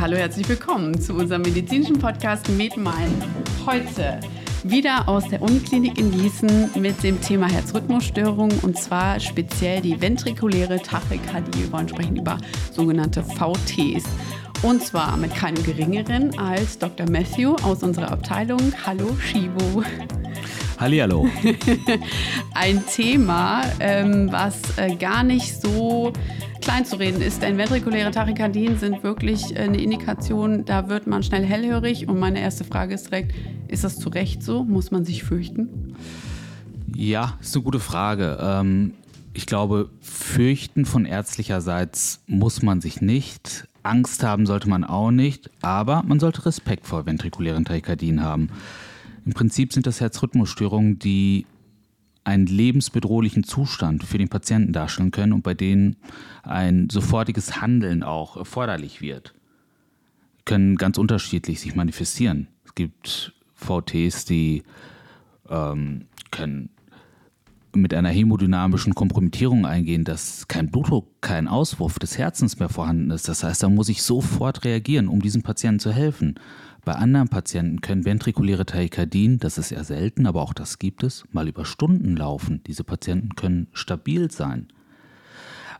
Hallo, herzlich willkommen zu unserem medizinischen Podcast MedMind. Heute wieder aus der Uniklinik in Gießen mit dem Thema Herzrhythmusstörungen und zwar speziell die ventrikuläre Tachykardie. Wir wollen sprechen über sogenannte VTs. Und zwar mit keinem geringeren als Dr. Matthew aus unserer Abteilung. Hallo, Shivo. Hallihallo. Ein Thema, ähm, was äh, gar nicht so klein zu reden ist, denn ventrikuläre Tachykardien sind wirklich eine Indikation, da wird man schnell hellhörig. Und meine erste Frage ist direkt, ist das zu Recht so? Muss man sich fürchten? Ja, ist eine gute Frage. Ähm, ich glaube, fürchten von ärztlicherseits muss man sich nicht. Angst haben sollte man auch nicht, aber man sollte Respekt vor ventrikulären Tachykardien haben. Im Prinzip sind das Herzrhythmusstörungen, die einen lebensbedrohlichen Zustand für den Patienten darstellen können und bei denen ein sofortiges Handeln auch erforderlich wird. Können ganz unterschiedlich sich manifestieren. Es gibt VTs, die ähm, können mit einer hämodynamischen Kompromittierung eingehen, dass kein Blutdruck, kein Auswurf des Herzens mehr vorhanden ist. Das heißt, da muss ich sofort reagieren, um diesem Patienten zu helfen. Bei anderen Patienten können ventrikuläre Tachykardien, das ist eher selten, aber auch das gibt es, mal über Stunden laufen. Diese Patienten können stabil sein.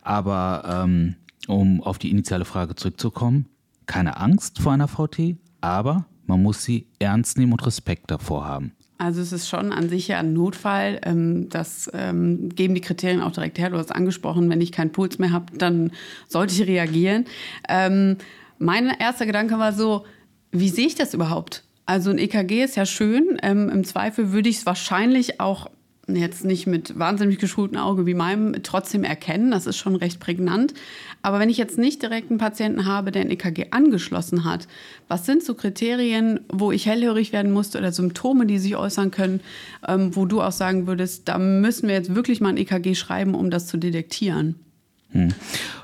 Aber ähm, um auf die initiale Frage zurückzukommen, keine Angst vor einer VT, aber man muss sie ernst nehmen und Respekt davor haben. Also es ist schon an sich ja ein Notfall. Ähm, das ähm, geben die Kriterien auch direkt her. Du hast angesprochen, wenn ich keinen Puls mehr habe, dann sollte ich reagieren. Ähm, mein erster Gedanke war so, wie sehe ich das überhaupt? Also ein EKG ist ja schön. Ähm, Im Zweifel würde ich es wahrscheinlich auch jetzt nicht mit wahnsinnig geschultem Auge wie meinem trotzdem erkennen. Das ist schon recht prägnant. Aber wenn ich jetzt nicht direkt einen Patienten habe, der ein EKG angeschlossen hat, was sind so Kriterien, wo ich hellhörig werden musste oder Symptome, die sich äußern können, ähm, wo du auch sagen würdest, da müssen wir jetzt wirklich mal ein EKG schreiben, um das zu detektieren? Hm.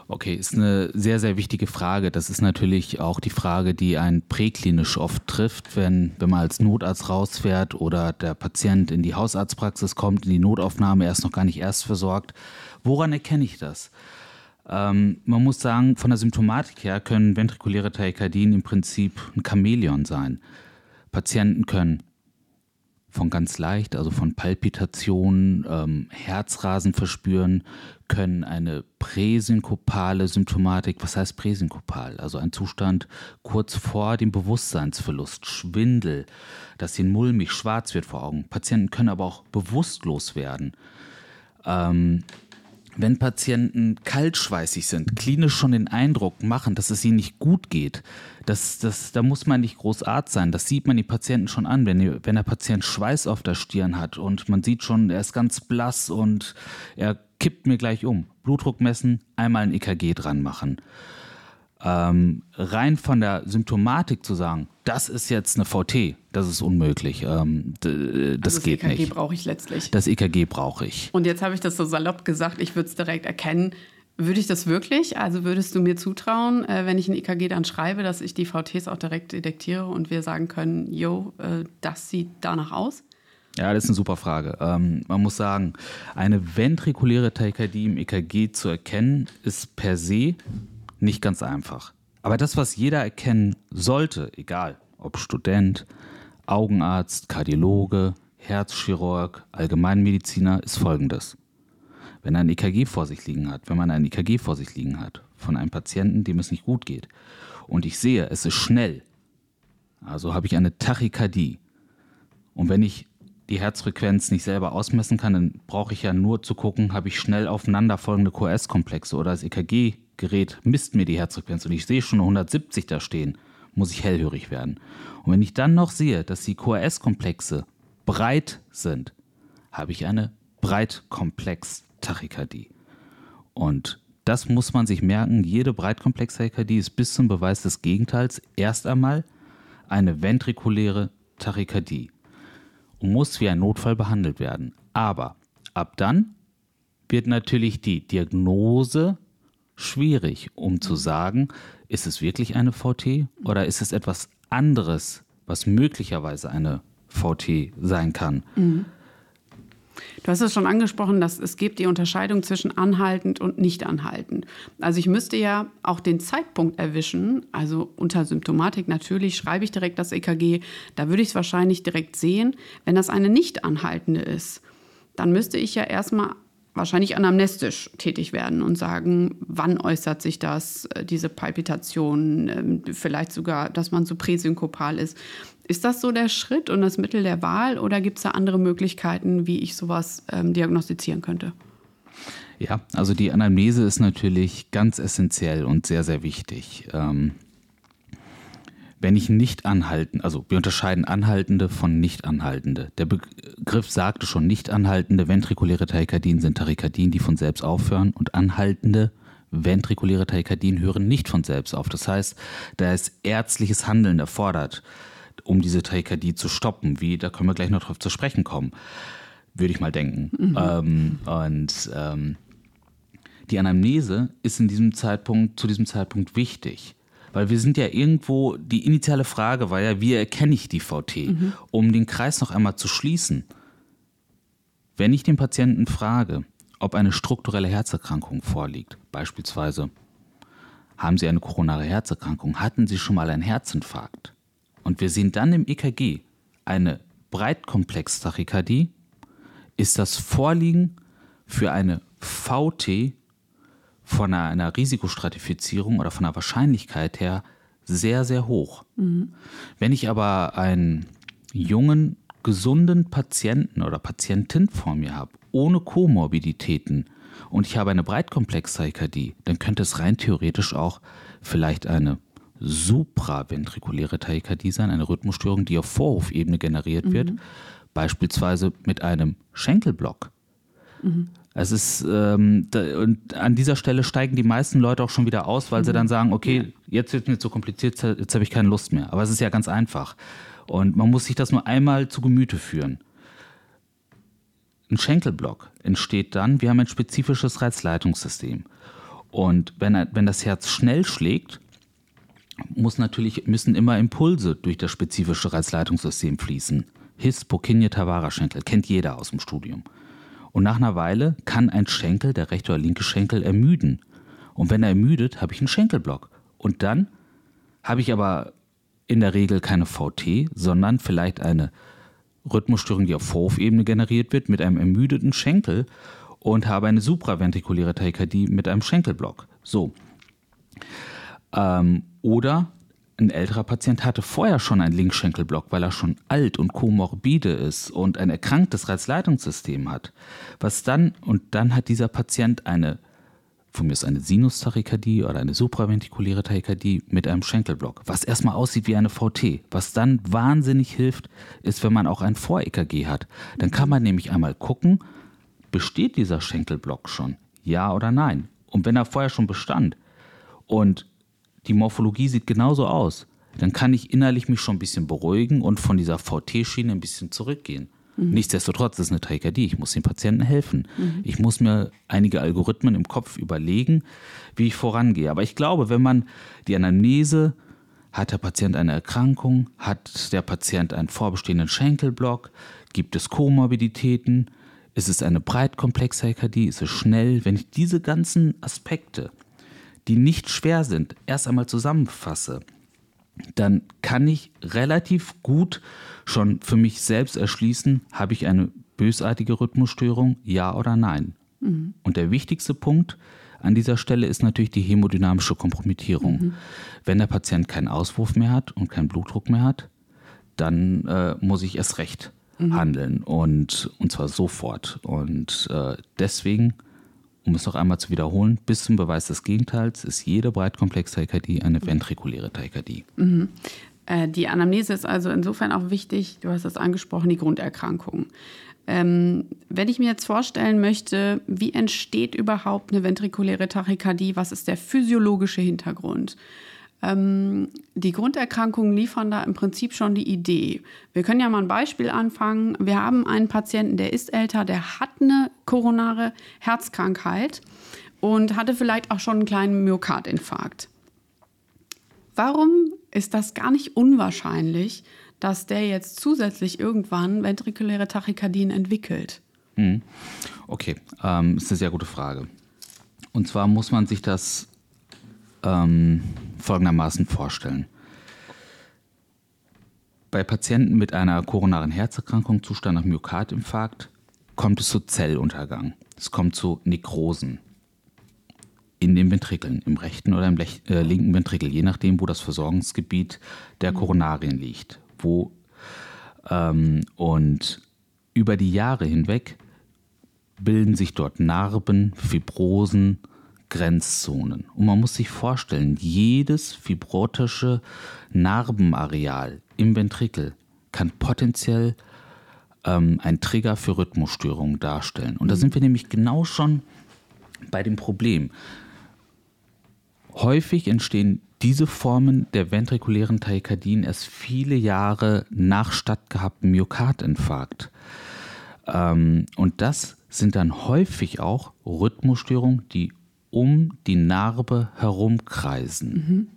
Okay, ist eine sehr, sehr wichtige Frage. Das ist natürlich auch die Frage, die einen präklinisch oft trifft, wenn, wenn man als Notarzt rausfährt oder der Patient in die Hausarztpraxis kommt, in die Notaufnahme, er ist noch gar nicht erst versorgt. Woran erkenne ich das? Ähm, man muss sagen, von der Symptomatik her können ventrikuläre Tachykardien im Prinzip ein Chamäleon sein. Patienten können von ganz leicht, also von Palpitationen, ähm, Herzrasen verspüren, können eine präsynkopale Symptomatik, was heißt präsynkopal? Also ein Zustand kurz vor dem Bewusstseinsverlust, Schwindel, dass ihnen mulmig schwarz wird vor Augen. Patienten können aber auch bewusstlos werden. Ähm, wenn Patienten kaltschweißig sind, klinisch schon den Eindruck machen, dass es ihnen nicht gut geht, das, das, da muss man nicht groß sein. Das sieht man die Patienten schon an, wenn, wenn der Patient Schweiß auf der Stirn hat und man sieht schon, er ist ganz blass und er kippt mir gleich um. Blutdruck messen, einmal ein EKG dran machen. Ähm, rein von der Symptomatik zu sagen, das ist jetzt eine VT, das ist unmöglich. Ähm, das, also das geht EKG nicht. Das EKG brauche ich letztlich. Das EKG brauche ich. Und jetzt habe ich das so salopp gesagt, ich würde es direkt erkennen. Würde ich das wirklich? Also würdest du mir zutrauen, äh, wenn ich ein EKG dann schreibe, dass ich die VTs auch direkt detektiere und wir sagen können, yo, äh, das sieht danach aus? Ja, das ist eine super Frage. Ähm, man muss sagen, eine ventrikuläre Tachykardie im EKG zu erkennen, ist per se nicht ganz einfach. Aber das, was jeder erkennen sollte, egal ob Student, Augenarzt, Kardiologe, Herzchirurg, Allgemeinmediziner, ist folgendes. Wenn ein EKG vor sich liegen hat, wenn man ein EKG vor sich liegen hat von einem Patienten, dem es nicht gut geht, und ich sehe, es ist schnell, also habe ich eine Tachykardie. Und wenn ich die Herzfrequenz nicht selber ausmessen kann, dann brauche ich ja nur zu gucken, habe ich schnell aufeinanderfolgende QS-Komplexe oder das EKG-Gerät misst mir die Herzfrequenz und ich sehe schon 170 da stehen, muss ich hellhörig werden. Und wenn ich dann noch sehe, dass die QRS-Komplexe breit sind, habe ich eine Breitkomplex-Tachykardie. Und das muss man sich merken. Jede Breitkomplex-Tachykardie ist bis zum Beweis des Gegenteils erst einmal eine ventrikuläre Tachykardie und muss wie ein Notfall behandelt werden. Aber ab dann wird natürlich die Diagnose schwierig, um zu sagen, ist es wirklich eine VT oder ist es etwas anderes, was möglicherweise eine VT sein kann. Mhm. Du hast es schon angesprochen, dass es gibt die Unterscheidung zwischen anhaltend und nicht anhaltend. Also ich müsste ja auch den Zeitpunkt erwischen, also unter Symptomatik natürlich schreibe ich direkt das EKG, da würde ich es wahrscheinlich direkt sehen. Wenn das eine nicht anhaltende ist, dann müsste ich ja erstmal wahrscheinlich anamnestisch tätig werden und sagen, wann äußert sich das, äh, diese Palpitation, ähm, vielleicht sogar, dass man so präsynkopal ist. Ist das so der Schritt und das Mittel der Wahl oder gibt es da andere Möglichkeiten, wie ich sowas ähm, diagnostizieren könnte? Ja, also die Anamnese ist natürlich ganz essentiell und sehr, sehr wichtig. Ähm wenn ich nicht anhalten, also wir unterscheiden anhaltende von nicht anhaltende. Der Begriff sagte schon, nicht anhaltende ventrikuläre Tachykardien sind Tachykardien, die von selbst aufhören und anhaltende ventrikuläre Tachykardien hören nicht von selbst auf. Das heißt, da ist ärztliches Handeln erfordert, um diese Tachykardie zu stoppen. Wie, da können wir gleich noch drauf zu sprechen kommen, würde ich mal denken. Mhm. Ähm, und ähm, die Anamnese ist in diesem Zeitpunkt, zu diesem Zeitpunkt wichtig. Weil wir sind ja irgendwo, die initiale Frage war ja, wie erkenne ich die VT? Mhm. Um den Kreis noch einmal zu schließen. Wenn ich den Patienten frage, ob eine strukturelle Herzerkrankung vorliegt, beispielsweise, haben Sie eine koronare Herzerkrankung, hatten Sie schon mal einen Herzinfarkt? Und wir sehen dann im EKG eine Breitkomplex-Tachykardie, ist das Vorliegen für eine VT von einer, einer Risikostratifizierung oder von der Wahrscheinlichkeit her sehr, sehr hoch. Mhm. Wenn ich aber einen jungen, gesunden Patienten oder Patientin vor mir habe, ohne Komorbiditäten und ich habe eine Breitkomplex-Tachykardie, dann könnte es rein theoretisch auch vielleicht eine supraventrikuläre Tachykardie sein, eine Rhythmusstörung, die auf Vorhofebene generiert mhm. wird, beispielsweise mit einem Schenkelblock. Mhm. Es ist, ähm, da, und an dieser Stelle steigen die meisten Leute auch schon wieder aus, weil mhm. sie dann sagen, okay, jetzt wird es mir zu kompliziert, jetzt habe ich keine Lust mehr. Aber es ist ja ganz einfach. Und man muss sich das nur einmal zu Gemüte führen. Ein Schenkelblock entsteht dann, wir haben ein spezifisches Reizleitungssystem. Und wenn, wenn das Herz schnell schlägt, muss natürlich, müssen immer Impulse durch das spezifische Reizleitungssystem fließen. His, Purkinje, Tavara Schenkel, kennt jeder aus dem Studium. Und nach einer Weile kann ein Schenkel, der rechte oder linke Schenkel, ermüden. Und wenn er ermüdet, habe ich einen Schenkelblock. Und dann habe ich aber in der Regel keine VT, sondern vielleicht eine Rhythmusstörung, die auf Vorhofebene generiert wird, mit einem ermüdeten Schenkel und habe eine supraventrikuläre Tachykardie mit einem Schenkelblock. So. Ähm, oder ein älterer Patient hatte vorher schon einen Linkschenkelblock, weil er schon alt und komorbide ist und ein erkranktes Reizleitungssystem hat. Was dann, und dann hat dieser Patient eine, von mir ist eine Sinustachykardie oder eine supraventrikuläre Tachykardie mit einem Schenkelblock, was erstmal aussieht wie eine VT. Was dann wahnsinnig hilft, ist, wenn man auch ein Vor-EKG hat. Dann kann man nämlich einmal gucken, besteht dieser Schenkelblock schon? Ja oder nein? Und wenn er vorher schon bestand und die Morphologie sieht genauso aus, dann kann ich innerlich mich schon ein bisschen beruhigen und von dieser VT-Schiene ein bisschen zurückgehen. Mhm. Nichtsdestotrotz ist es eine Tachykardie. Ich muss den Patienten helfen. Mhm. Ich muss mir einige Algorithmen im Kopf überlegen, wie ich vorangehe. Aber ich glaube, wenn man die Anamnese hat der Patient eine Erkrankung, hat der Patient einen vorbestehenden Schenkelblock, gibt es Komorbiditäten, ist es eine breitkomplexe Tachykardie, ist es schnell, wenn ich diese ganzen Aspekte die nicht schwer sind, erst einmal zusammenfasse, dann kann ich relativ gut schon für mich selbst erschließen, habe ich eine bösartige Rhythmusstörung, ja oder nein. Mhm. Und der wichtigste Punkt an dieser Stelle ist natürlich die hämodynamische Kompromittierung. Mhm. Wenn der Patient keinen Auswurf mehr hat und keinen Blutdruck mehr hat, dann äh, muss ich erst recht mhm. handeln und, und zwar sofort. Und äh, deswegen um es noch einmal zu wiederholen, bis zum Beweis des Gegenteils ist jede Breitkomplex-Tachykardie eine ventrikuläre Tachykardie. Mhm. Äh, die Anamnese ist also insofern auch wichtig, du hast es angesprochen, die Grunderkrankung. Ähm, wenn ich mir jetzt vorstellen möchte, wie entsteht überhaupt eine ventrikuläre Tachykardie, was ist der physiologische Hintergrund? Ähm, die Grunderkrankungen liefern da im Prinzip schon die Idee. Wir können ja mal ein Beispiel anfangen. Wir haben einen Patienten, der ist älter, der hat eine koronare Herzkrankheit und hatte vielleicht auch schon einen kleinen Myokardinfarkt. Warum ist das gar nicht unwahrscheinlich, dass der jetzt zusätzlich irgendwann ventrikuläre Tachykardien entwickelt? Mhm. Okay, ähm, ist eine sehr gute Frage. Und zwar muss man sich das ähm, folgendermaßen vorstellen. Bei Patienten mit einer koronaren Herzerkrankung, Zustand nach Myokardinfarkt, kommt es zu Zelluntergang. Es kommt zu Nekrosen in den Ventrikeln, im rechten oder im äh, linken Ventrikel, je nachdem, wo das Versorgungsgebiet der Koronarien liegt. Wo, ähm, und über die Jahre hinweg bilden sich dort Narben, Fibrosen, Grenzzonen. Und man muss sich vorstellen, jedes fibrotische Narbenareal im Ventrikel kann potenziell ähm, ein Trigger für Rhythmusstörungen darstellen. Und da sind wir nämlich genau schon bei dem Problem. Häufig entstehen diese Formen der ventrikulären Tachykardien erst viele Jahre nach stattgehabtem Myokardinfarkt. Ähm, und das sind dann häufig auch Rhythmusstörungen, die um die Narbe herumkreisen. Mhm.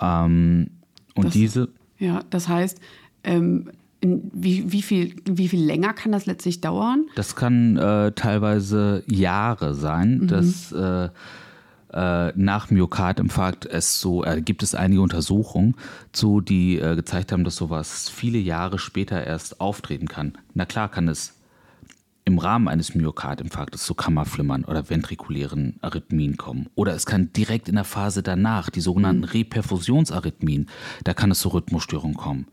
Ähm, und das, diese. Ja, das heißt, ähm, wie, wie, viel, wie viel länger kann das letztlich dauern? Das kann äh, teilweise Jahre sein. Mhm. Das. Äh, äh, nach Myokardinfarkt es so, äh, gibt es einige Untersuchungen zu, die äh, gezeigt haben, dass sowas viele Jahre später erst auftreten kann. Na klar kann es im Rahmen eines Myokardinfarktes zu Kammerflimmern oder ventrikulären Arrhythmien kommen. Oder es kann direkt in der Phase danach, die sogenannten mhm. Reperfusionsarrhythmien, da kann es zu Rhythmusstörungen kommen.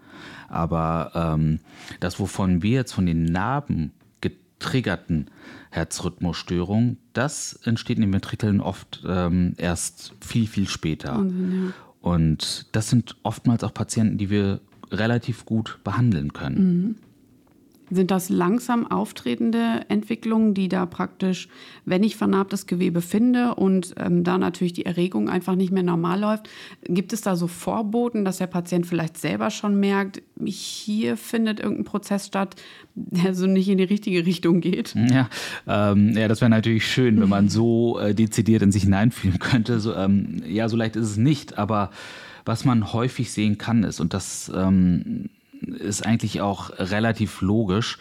Aber ähm, das, wovon wir jetzt von den Narben getriggerten Herzrhythmusstörungen, das entsteht in den Ventrikeln oft ähm, erst viel, viel später. Wahnsinn, ja. Und das sind oftmals auch Patienten, die wir relativ gut behandeln können. Mhm. Sind das langsam auftretende Entwicklungen, die da praktisch, wenn ich vernarbtes Gewebe finde und ähm, da natürlich die Erregung einfach nicht mehr normal läuft, gibt es da so Vorboten, dass der Patient vielleicht selber schon merkt, hier findet irgendein Prozess statt, der so nicht in die richtige Richtung geht? Ja, ähm, ja das wäre natürlich schön, wenn man so äh, dezidiert in sich hineinfühlen könnte. So, ähm, ja, so leicht ist es nicht, aber was man häufig sehen kann, ist, und das ähm, ist eigentlich auch relativ logisch.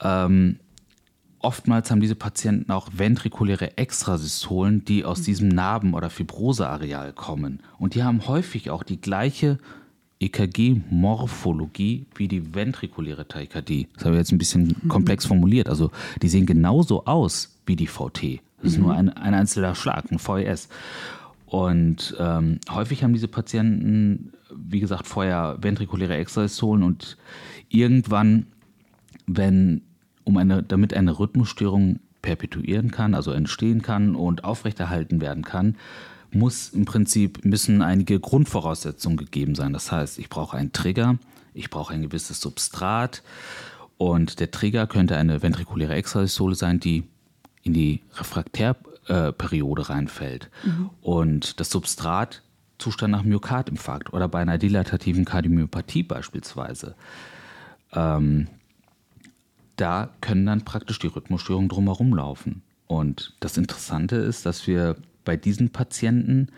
Ähm, oftmals haben diese Patienten auch ventrikuläre Extrasystolen, die aus mhm. diesem Narben- oder Fibroseareal kommen. Und die haben häufig auch die gleiche EKG-Morphologie wie die ventrikuläre Tachykardie. Das habe ich jetzt ein bisschen mhm. komplex formuliert. Also die sehen genauso aus wie die VT. Das ist mhm. nur ein, ein einzelner Schlag, ein VES. Und ähm, häufig haben diese Patienten, wie gesagt, vorher ventrikuläre Extrasystolen und irgendwann, wenn, um eine, damit eine Rhythmusstörung perpetuieren kann, also entstehen kann und aufrechterhalten werden kann, muss im Prinzip müssen einige Grundvoraussetzungen gegeben sein. Das heißt, ich brauche einen Trigger, ich brauche ein gewisses Substrat und der Trigger könnte eine ventrikuläre Extrasystole sein, die in die Refraktär äh, Periode reinfällt. Mhm. Und das Substrat Zustand nach Myokardinfarkt oder bei einer dilatativen Kardiomyopathie beispielsweise. Ähm, da können dann praktisch die Rhythmusstörungen drumherum laufen. Und das Interessante ist, dass wir bei diesen Patienten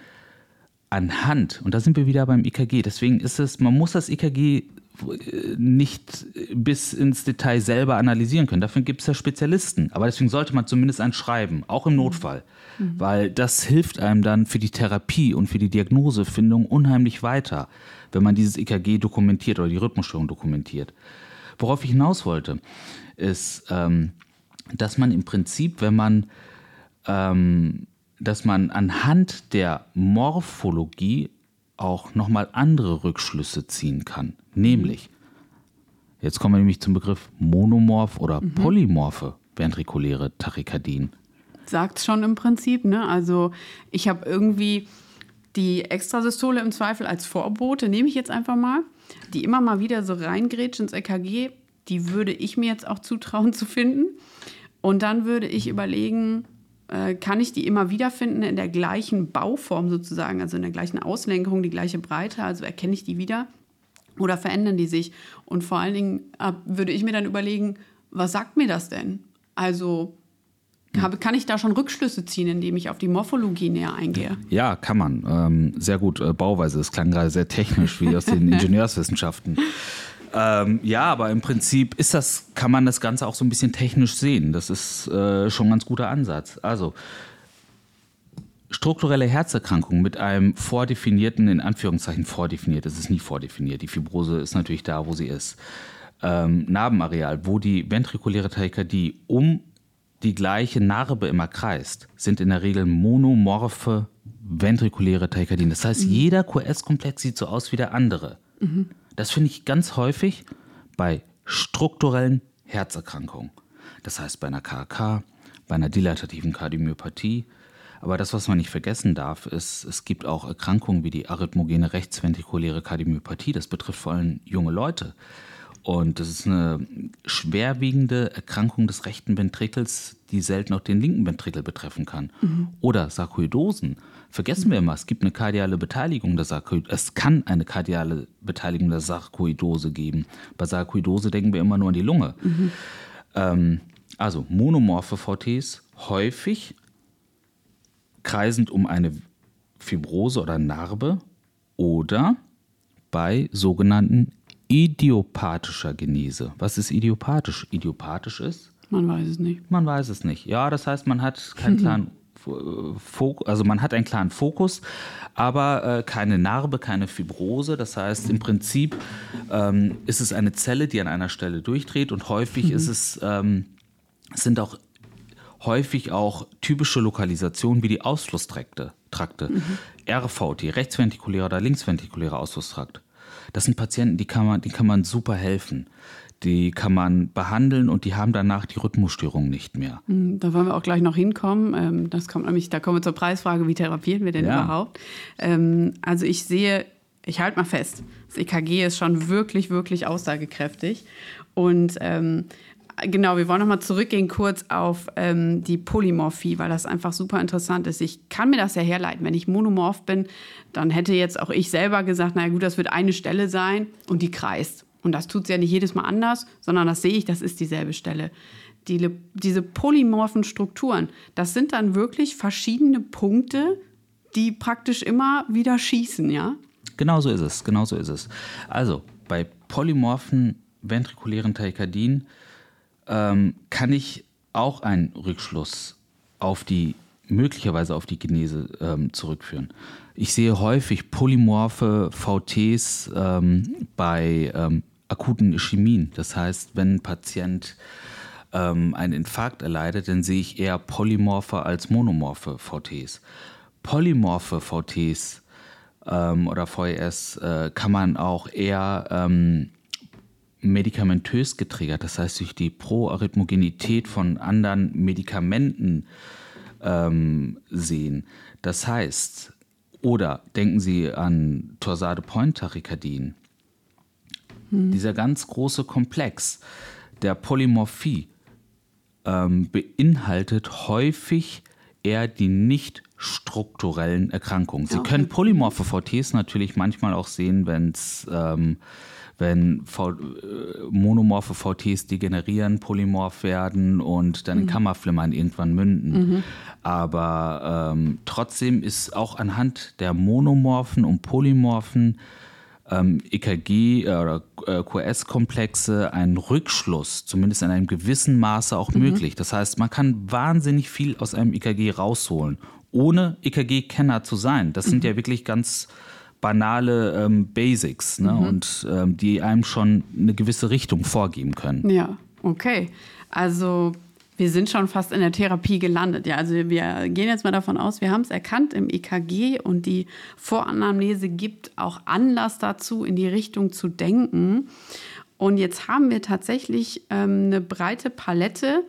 anhand, und da sind wir wieder beim EKG, deswegen ist es, man muss das EKG nicht bis ins Detail selber analysieren können. Dafür gibt es ja Spezialisten. Aber deswegen sollte man zumindest ein schreiben, auch im mhm. Notfall. Mhm. Weil das hilft einem dann für die Therapie und für die Diagnosefindung unheimlich weiter, wenn man dieses EKG dokumentiert oder die Rhythmusstörung dokumentiert. Worauf ich hinaus wollte, ist, ähm, dass man im Prinzip, wenn man, ähm, dass man anhand der Morphologie auch nochmal andere Rückschlüsse ziehen kann. Nämlich, jetzt kommen wir nämlich zum Begriff monomorph oder mhm. polymorphe ventrikuläre Tachykardien. Sagt schon im Prinzip, ne? Also ich habe irgendwie die Extrasystole im Zweifel als Vorbote, nehme ich jetzt einfach mal, die immer mal wieder so reingrätscht ins EKG, die würde ich mir jetzt auch zutrauen zu finden. Und dann würde ich überlegen, kann ich die immer wieder finden in der gleichen Bauform sozusagen, also in der gleichen Auslenkung, die gleiche Breite, also erkenne ich die wieder oder verändern die sich? Und vor allen Dingen äh, würde ich mir dann überlegen, was sagt mir das denn? Also habe, kann ich da schon Rückschlüsse ziehen, indem ich auf die Morphologie näher eingehe? Ja, kann man. Ähm, sehr gut. Äh, Bauweise. Es klang gerade sehr technisch, wie aus den Ingenieurswissenschaften. Ähm, ja, aber im Prinzip ist das, kann man das Ganze auch so ein bisschen technisch sehen. Das ist äh, schon ein ganz guter Ansatz. Also strukturelle Herzerkrankung mit einem vordefinierten, in Anführungszeichen vordefiniert, es ist nie vordefiniert. Die Fibrose ist natürlich da, wo sie ist. Ähm, Narbenareal, wo die ventrikuläre Tachykardie um die gleiche Narbe immer kreist, sind in der Regel monomorphe ventrikuläre Tachykardien. Das heißt, mhm. jeder QS-Komplex sieht so aus wie der andere. Mhm. Das finde ich ganz häufig bei strukturellen Herzerkrankungen. Das heißt bei einer KK, bei einer dilatativen Kardiomyopathie. Aber das, was man nicht vergessen darf, ist, es gibt auch Erkrankungen wie die arrhythmogene rechtsventrikuläre Kardiomyopathie. Das betrifft vor allem junge Leute. Und das ist eine schwerwiegende Erkrankung des rechten Ventrikels, die selten auch den linken Ventrikel betreffen kann. Mhm. Oder Sarkoidosen. Vergessen wir immer, es gibt eine kardiale Beteiligung der Sarkoidose. Es kann eine kardiale Beteiligung der Sarkoidose geben. Bei Sarkoidose denken wir immer nur an die Lunge. Mhm. Ähm, also monomorphe VTs häufig kreisend um eine Fibrose oder Narbe oder bei sogenannten idiopathischer Genese. Was ist idiopathisch? Idiopathisch ist? Man weiß es nicht. Man weiß es nicht. Ja, das heißt, man hat keinen klaren Fokus, also man hat einen klaren Fokus, aber äh, keine Narbe, keine Fibrose. Das heißt, im Prinzip ähm, ist es eine Zelle, die an einer Stelle durchdreht und häufig mhm. ist es, ähm, sind auch häufig auch typische Lokalisationen wie die Ausflusstrakte. Trakte. Mhm. RVT, rechtsventrikulärer oder linksventrikulärer Ausflusstrakt. Das sind Patienten, die kann man, die kann man super helfen. Die kann man behandeln und die haben danach die Rhythmusstörung nicht mehr. Hm, da wollen wir auch gleich noch hinkommen. Ähm, das kommt nämlich, da kommen wir zur Preisfrage, wie therapieren wir denn ja. überhaupt? Ähm, also ich sehe, ich halte mal fest, das EKG ist schon wirklich, wirklich aussagekräftig. Und ähm, genau, wir wollen nochmal zurückgehen kurz auf ähm, die Polymorphie, weil das einfach super interessant ist. Ich kann mir das ja herleiten. Wenn ich monomorph bin, dann hätte jetzt auch ich selber gesagt, naja gut, das wird eine Stelle sein und die kreist. Und das tut es ja nicht jedes Mal anders, sondern das sehe ich, das ist dieselbe Stelle. Die, diese polymorphen Strukturen, das sind dann wirklich verschiedene Punkte, die praktisch immer wieder schießen, ja? Genau so ist es, genau so ist es. Also bei polymorphen ventrikulären Tachykardien ähm, kann ich auch einen Rückschluss auf die möglicherweise auf die Genese ähm, zurückführen. Ich sehe häufig polymorphe VTs ähm, bei ähm, akuten Ischämien. Das heißt, wenn ein Patient ähm, einen Infarkt erleidet, dann sehe ich eher polymorphe als monomorphe VTs. Polymorphe VTs ähm, oder VES äh, kann man auch eher ähm, medikamentös getriggert, das heißt durch die Proarrhythmogenität von anderen Medikamenten ähm, sehen. Das heißt, oder denken Sie an Torsade Point Tachykardien. Hm. Dieser ganz große Komplex der Polymorphie ähm, beinhaltet häufig eher die nicht strukturellen Erkrankungen. Sie okay. können polymorphe VTs natürlich manchmal auch sehen, wenn es ähm, wenn v äh, monomorphe VTs degenerieren, polymorph werden und dann in mhm. Kammerflimmern irgendwann münden. Mhm. Aber ähm, trotzdem ist auch anhand der monomorphen und polymorphen ähm, EKG äh, oder äh, QS-Komplexe ein Rückschluss, zumindest in einem gewissen Maße auch mhm. möglich. Das heißt, man kann wahnsinnig viel aus einem EKG rausholen, ohne EKG-Kenner zu sein. Das sind mhm. ja wirklich ganz banale ähm, Basics ne? Mhm. und ähm, die einem schon eine gewisse Richtung vorgeben können. Ja, okay. Also wir sind schon fast in der Therapie gelandet. Ja, also wir gehen jetzt mal davon aus, wir haben es erkannt im EKG und die Voranamnese gibt auch Anlass dazu, in die Richtung zu denken. Und jetzt haben wir tatsächlich ähm, eine breite Palette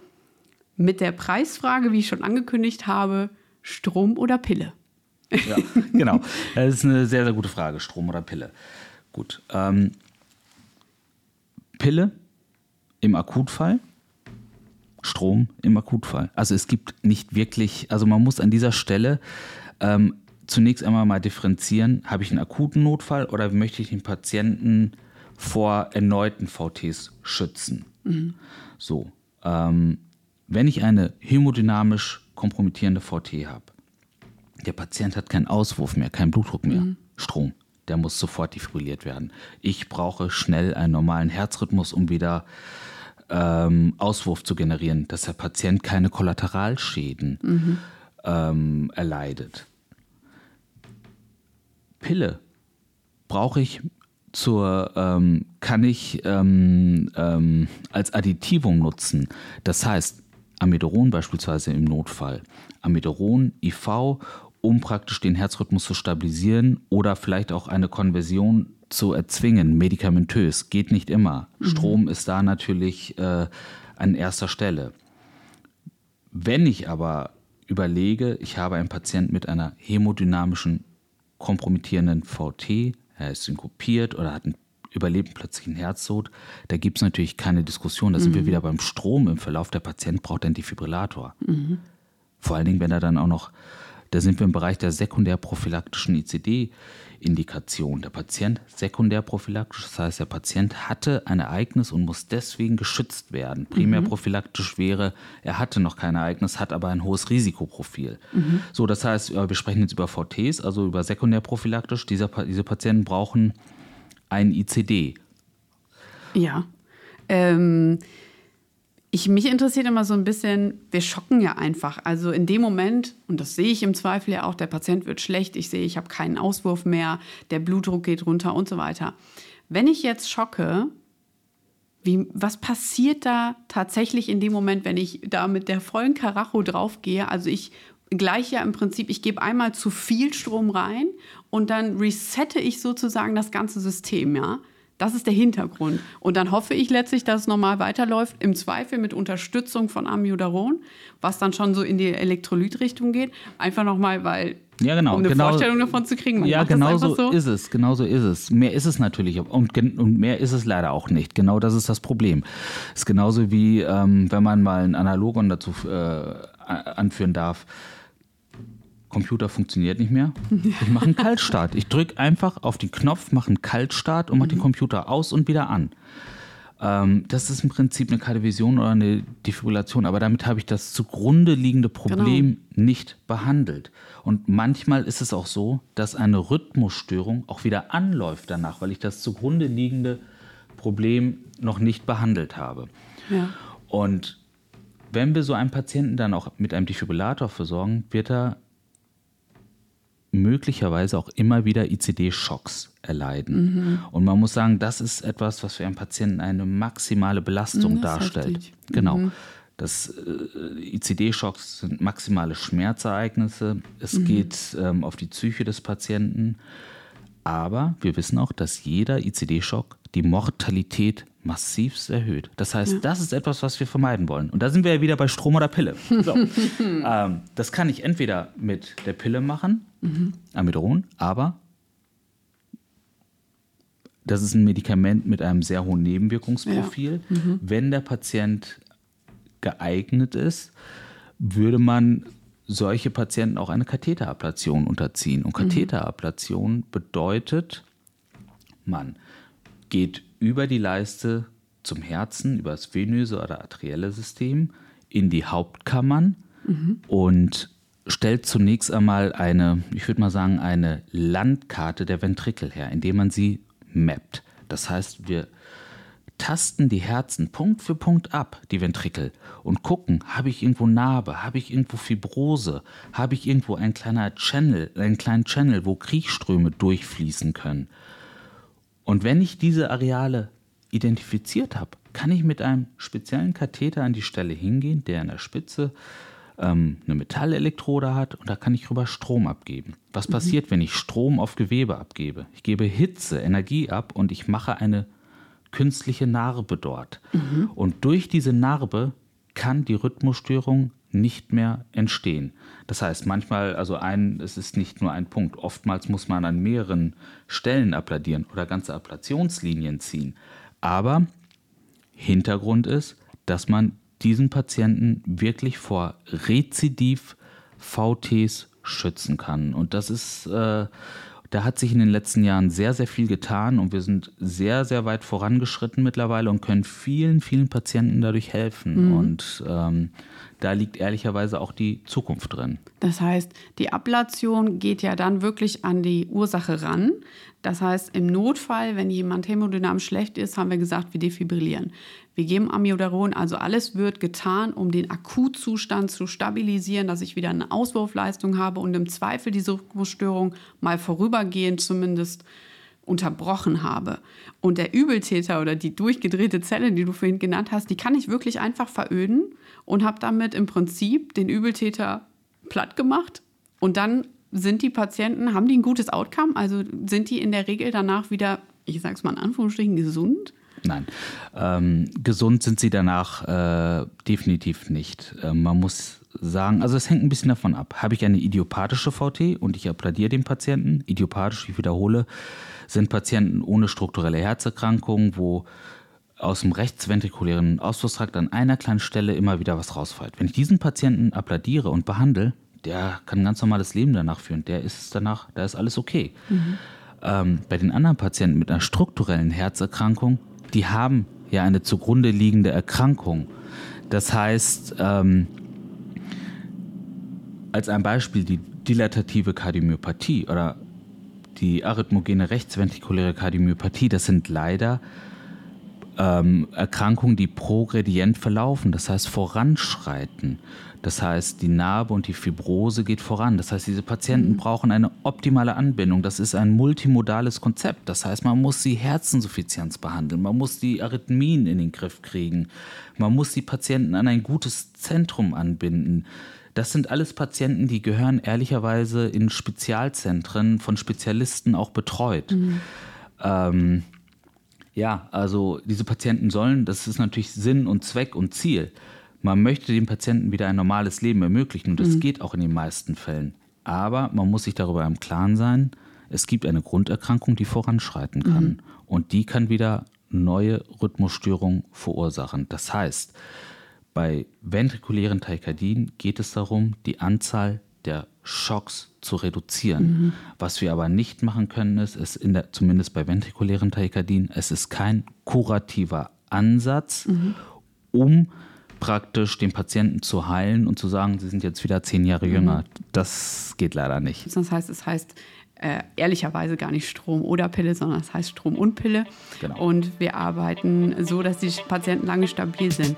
mit der Preisfrage, wie ich schon angekündigt habe, Strom oder Pille. Ja, genau. Das ist eine sehr, sehr gute Frage. Strom oder Pille? Gut. Ähm, Pille im Akutfall, Strom im Akutfall. Also es gibt nicht wirklich, also man muss an dieser Stelle ähm, zunächst einmal mal differenzieren, habe ich einen akuten Notfall oder möchte ich den Patienten vor erneuten VTs schützen? Mhm. So, ähm, wenn ich eine hämodynamisch kompromittierende VT habe, der Patient hat keinen Auswurf mehr, keinen Blutdruck mehr, mhm. Strom. der muss sofort defibrilliert werden. Ich brauche schnell einen normalen Herzrhythmus, um wieder ähm, Auswurf zu generieren, dass der Patient keine Kollateralschäden mhm. ähm, erleidet. Pille brauche ich zur, ähm, kann ich ähm, ähm, als Additivum nutzen. Das heißt, Amidoron beispielsweise im Notfall. Amidoron, IV, um praktisch den Herzrhythmus zu stabilisieren oder vielleicht auch eine Konversion zu erzwingen, medikamentös. Geht nicht immer. Mhm. Strom ist da natürlich äh, an erster Stelle. Wenn ich aber überlege, ich habe einen Patienten mit einer hämodynamischen kompromittierenden VT, er ist synkopiert oder hat einen überlebt plötzlich einen Herztod, da gibt es natürlich keine Diskussion. Da sind wir mhm. wieder beim Strom im Verlauf. Der Patient braucht einen Defibrillator. Mhm. Vor allen Dingen, wenn er dann auch noch, da sind wir im Bereich der sekundärprophylaktischen ICD-Indikation. Der Patient sekundärprophylaktisch, das heißt, der Patient hatte ein Ereignis und muss deswegen geschützt werden. Primärprophylaktisch mhm. wäre, er hatte noch kein Ereignis, hat aber ein hohes Risikoprofil. Mhm. So, das heißt, wir sprechen jetzt über VTs, also über sekundärprophylaktisch. Diese, diese Patienten brauchen ein ICD. Ja. Ähm, ich, mich interessiert immer so ein bisschen, wir schocken ja einfach. Also in dem Moment, und das sehe ich im Zweifel ja auch, der Patient wird schlecht, ich sehe, ich habe keinen Auswurf mehr, der Blutdruck geht runter und so weiter. Wenn ich jetzt schocke, wie, was passiert da tatsächlich in dem Moment, wenn ich da mit der vollen Karacho draufgehe? Also ich gleich ja im Prinzip, ich gebe einmal zu viel Strom rein und dann resette ich sozusagen das ganze System, ja. Das ist der Hintergrund. Und dann hoffe ich letztlich, dass es normal weiterläuft, im Zweifel mit Unterstützung von Amiodaron, was dann schon so in die Elektrolytrichtung geht. Einfach nochmal, weil ja, genau. um eine genau, Vorstellung davon zu kriegen. Man ja, genau so, so, ist es. Genau so ist es. Mehr ist es natürlich und, und, mehr ist es leider auch nicht. Genau das ist das Problem. Es ist genauso wie, ähm, wenn man mal ein Analogon dazu äh, anführen darf Computer funktioniert nicht mehr. Ich mache einen Kaltstart. Ich drücke einfach auf den Knopf, mache einen Kaltstart und mache den mhm. Computer aus und wieder an. Ähm, das ist im Prinzip eine Kardiovision oder eine Defibrillation, aber damit habe ich das zugrunde liegende Problem genau. nicht behandelt. Und manchmal ist es auch so, dass eine Rhythmusstörung auch wieder anläuft danach, weil ich das zugrunde liegende Problem noch nicht behandelt habe. Ja. Und wenn wir so einen Patienten dann auch mit einem Defibrillator versorgen, wird er möglicherweise auch immer wieder ICD-Schocks erleiden. Mhm. Und man muss sagen, das ist etwas, was für einen Patienten eine maximale Belastung mhm, darstellt. Genau. Mhm. Das äh, ICD-Schocks sind maximale Schmerzereignisse. Es mhm. geht ähm, auf die Psyche des Patienten. Aber wir wissen auch, dass jeder ICD-Schock die Mortalität massivst erhöht. Das heißt, ja. das ist etwas, was wir vermeiden wollen. Und da sind wir ja wieder bei Strom oder Pille. So. ähm, das kann ich entweder mit der Pille machen, mhm. Amidoron, aber das ist ein Medikament mit einem sehr hohen Nebenwirkungsprofil. Ja. Mhm. Wenn der Patient geeignet ist, würde man solche Patienten auch eine Katheterablation unterziehen. Und mhm. Katheterablation bedeutet, man geht über die Leiste zum Herzen, über das venöse oder arterielle System in die Hauptkammern mhm. und stellt zunächst einmal eine, ich würde mal sagen, eine Landkarte der Ventrikel her, indem man sie mappt. Das heißt, wir tasten die Herzen Punkt für Punkt ab, die Ventrikel, und gucken, habe ich irgendwo Narbe, habe ich irgendwo Fibrose, habe ich irgendwo ein kleiner Channel, einen kleinen Channel, wo Kriechströme durchfließen können. Und wenn ich diese Areale identifiziert habe, kann ich mit einem speziellen Katheter an die Stelle hingehen, der an der Spitze ähm, eine Metallelektrode hat und da kann ich rüber Strom abgeben. Was mhm. passiert, wenn ich Strom auf Gewebe abgebe? Ich gebe Hitze, Energie ab und ich mache eine künstliche Narbe dort. Mhm. Und durch diese Narbe kann die Rhythmusstörung nicht mehr entstehen. Das heißt, manchmal, also ein, es ist nicht nur ein Punkt. Oftmals muss man an mehreren Stellen appladieren oder ganze Ablationslinien ziehen. Aber Hintergrund ist, dass man diesen Patienten wirklich vor Rezidiv-VTs schützen kann. Und das ist, äh, da hat sich in den letzten Jahren sehr, sehr viel getan und wir sind sehr, sehr weit vorangeschritten mittlerweile und können vielen, vielen Patienten dadurch helfen. Mhm. Und ähm, da liegt ehrlicherweise auch die Zukunft drin. Das heißt, die Ablation geht ja dann wirklich an die Ursache ran. Das heißt, im Notfall, wenn jemand hämodynamisch schlecht ist, haben wir gesagt, wir defibrillieren. Wir geben Amiodaron, also alles wird getan, um den Akutzustand zu stabilisieren, dass ich wieder eine Auswurfleistung habe und im Zweifel diese Rhythmusstörung mal vorübergehend zumindest unterbrochen habe. Und der Übeltäter oder die durchgedrehte Zelle, die du vorhin genannt hast, die kann ich wirklich einfach veröden und habe damit im Prinzip den Übeltäter platt gemacht. Und dann sind die Patienten, haben die ein gutes Outcome? Also sind die in der Regel danach wieder, ich sage es mal in Anführungsstrichen, gesund? Nein, ähm, gesund sind sie danach äh, definitiv nicht. Äh, man muss sagen, also es hängt ein bisschen davon ab. Habe ich eine idiopathische VT und ich applaudiere den Patienten, idiopathisch, ich wiederhole, sind Patienten ohne strukturelle Herzerkrankungen, wo aus dem rechtsventrikulären Ausflusstrakt an einer kleinen Stelle immer wieder was rausfällt. Wenn ich diesen Patienten applaudiere und behandle, der kann ein ganz normales Leben danach führen. Der ist danach, da ist alles okay. Mhm. Ähm, bei den anderen Patienten mit einer strukturellen Herzerkrankung, die haben ja eine zugrunde liegende Erkrankung. Das heißt, ähm, als ein Beispiel die dilatative Kardiomyopathie oder die arrhythmogene rechtsventrikuläre Kardiomyopathie, das sind leider ähm, Erkrankungen, die progredient verlaufen, das heißt voranschreiten. Das heißt, die Narbe und die Fibrose geht voran. Das heißt, diese Patienten mhm. brauchen eine optimale Anbindung. Das ist ein multimodales Konzept. Das heißt, man muss die Herzinsuffizienz behandeln, man muss die Arrhythmien in den Griff kriegen, man muss die Patienten an ein gutes Zentrum anbinden. Das sind alles Patienten, die gehören ehrlicherweise in Spezialzentren von Spezialisten auch betreut. Mhm. Ähm, ja, also diese Patienten sollen, das ist natürlich Sinn und Zweck und Ziel. Man möchte dem Patienten wieder ein normales Leben ermöglichen und das mhm. geht auch in den meisten Fällen. Aber man muss sich darüber im Klaren sein, es gibt eine Grunderkrankung, die voranschreiten kann mhm. und die kann wieder neue Rhythmusstörungen verursachen. Das heißt, bei ventrikulären Tachykardien geht es darum, die Anzahl der Schocks zu reduzieren. Mhm. Was wir aber nicht machen können, ist, ist der, zumindest bei ventrikulären Tachykardien, es ist kein kurativer Ansatz, mhm. um praktisch den Patienten zu heilen und zu sagen, sie sind jetzt wieder zehn Jahre jünger. Mhm. Das geht leider nicht. Das heißt, es heißt, äh, ehrlicherweise gar nicht Strom oder Pille, sondern es heißt Strom und Pille. Genau. Und wir arbeiten so, dass die Patienten lange stabil sind.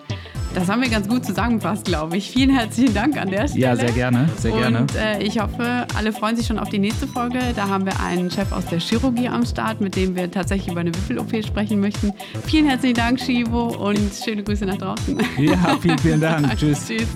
Das haben wir ganz gut zusammengefasst, glaube ich. Vielen herzlichen Dank an der Stelle. Ja, sehr gerne, sehr gerne. Und äh, ich hoffe, alle freuen sich schon auf die nächste Folge. Da haben wir einen Chef aus der Chirurgie am Start, mit dem wir tatsächlich über eine Wippel-OP sprechen möchten. Vielen herzlichen Dank, Shivo, und schöne Grüße nach draußen. Ja, vielen, vielen Dank. Tschüss. Tschüss.